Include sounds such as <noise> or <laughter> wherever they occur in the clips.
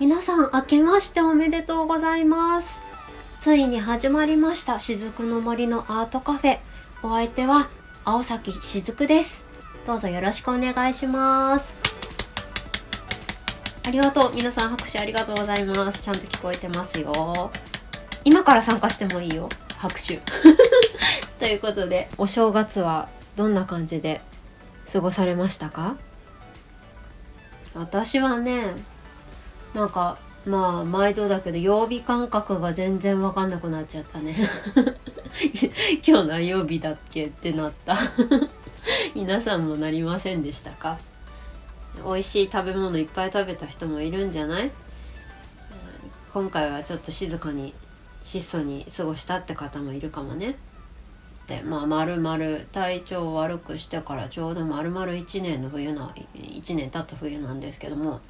皆さん明けましておめでとうございます。ついに始まりました雫の森のアートカフェ。お相手は青崎しずくです。どうぞよろしくお願いします。ありがとう。皆さん拍手ありがとうございます。ちゃんと聞こえてますよ。今から参加してもいいよ拍手。<laughs> ということでお正月はどんな感じで過ごされましたか？私はねなんかまあ毎度だけど曜日感覚が全然わかんなくなっちゃったね。<laughs> 今日何曜日だっけってなった。<laughs> 皆さんもなりませんでしたか？美味しい食べ物いっぱい食べた人もいるんじゃない？今回はちょっと静かに質素に過ごしたって方もいるかもね。でまあまるまる体調を悪くしてからちょうどまるまる1年の冬な1年経った冬なんですけども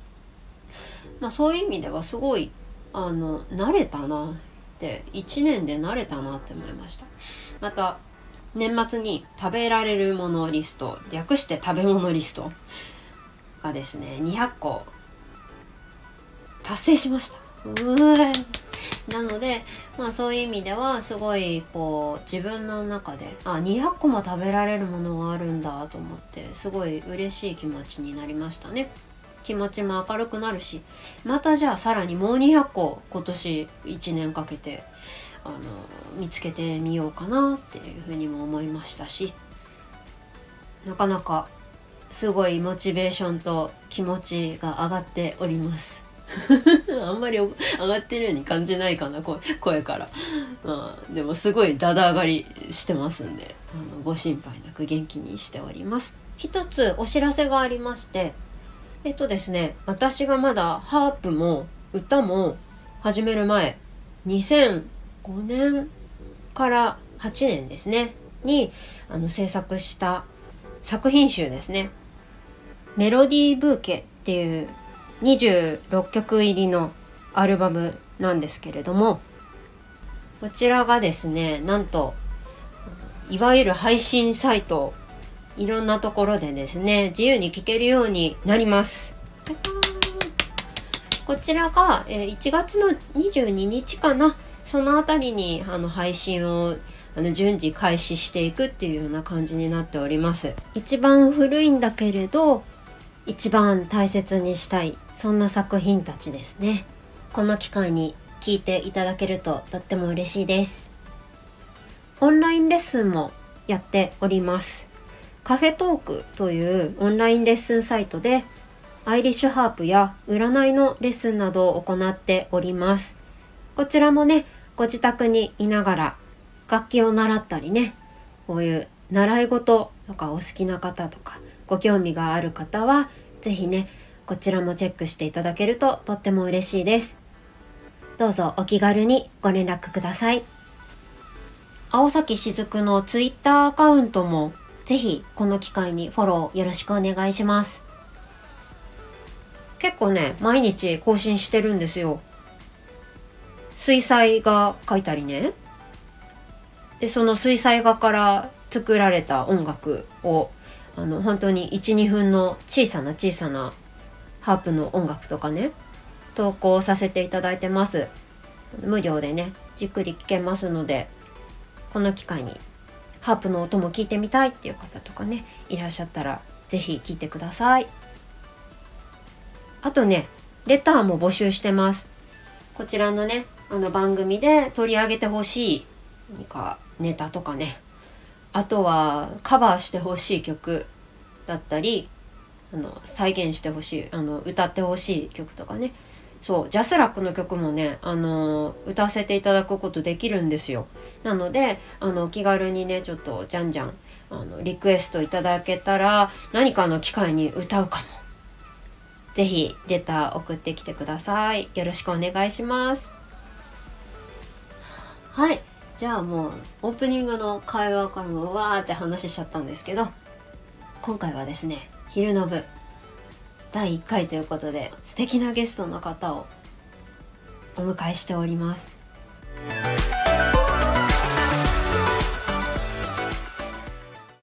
まあそういう意味ではすごいあの慣れたなって1年で慣れたなって思いました。また年末に食べられるものリスト略して食べ物リストがですね200個達成しました。うーなのでまあそういう意味ではすごいこう自分の中であ200個も食べられるものがあるんだと思ってすごい嬉しい気持ちになりましたね。気持ちも明るくなるしまたじゃあさらにもう200個今年1年かけてあの見つけてみようかなっていうふうにも思いましたしなかなかすごいモチベーションと気持ちが上がっております <laughs> あんまり上がってるように感じないかな声から、まあ、でもすごいだだ上がりしてますんであのご心配なく元気にしております。一つお知らせがありましてえっとですね私がまだハープも歌も始める前2005年から8年ですねにあの制作した作品集ですね。メロディーブーケっていう26曲入りのアルバムなんですけれどもこちらがですねなんといわゆる配信サイトいろんなところでですね自由に聴けるようになります。こちらが、1月の22日かな。そのあたりにあの配信をあの順次開始していくっていうような感じになっております。一番古いんだけれど一番大切にしたいそんな作品たちですね。この機会に聞いていただけるととっても嬉しいです。オンラインレッスンもやっております。カフェトークというオンラインレッスンサイトでアイリッシュハープや占いのレッスンなどを行っております。こちらもねご自宅にいながら楽器を習ったりねこういう習い事とかお好きな方とかご興味がある方は是非ねこちらもチェックしていただけるととっても嬉しいです。どうぞお気軽にご連絡ください。青崎しずくのツイッターアカウントもぜひこの機会にフォローよろしくお願いします。結構ね、毎日更新してるんですよ。水彩画描いたりね。で、その水彩画から作られた音楽を、あの、本当に1、2分の小さな小さなハープの音楽とかね投稿させていただいてます。無料でねじっくり聴けますのでこの機会にハープの音も聞いてみたいっていう方とかねいらっしゃったら是非聴いてください。あとねレターも募集してます。こちらのねあの番組で取り上げてほしい何かネタとかねあとはカバーしてほしい曲だったりあの再現してほしいあの歌ってほしい曲とかね。そうジャスラックの曲もねあの歌わせていただくことできるんですよ。なのであの気軽にねちょっとじゃんじゃんあのリクエストいただけたら何かの機会に歌うかも。是非レター送ってきてください。よろしくお願いします。はい。じゃあもうオープニングの会話からもわーって話しちゃったんですけど今回はですね昼の部第1回ということで素敵なゲストの方をお迎えしております。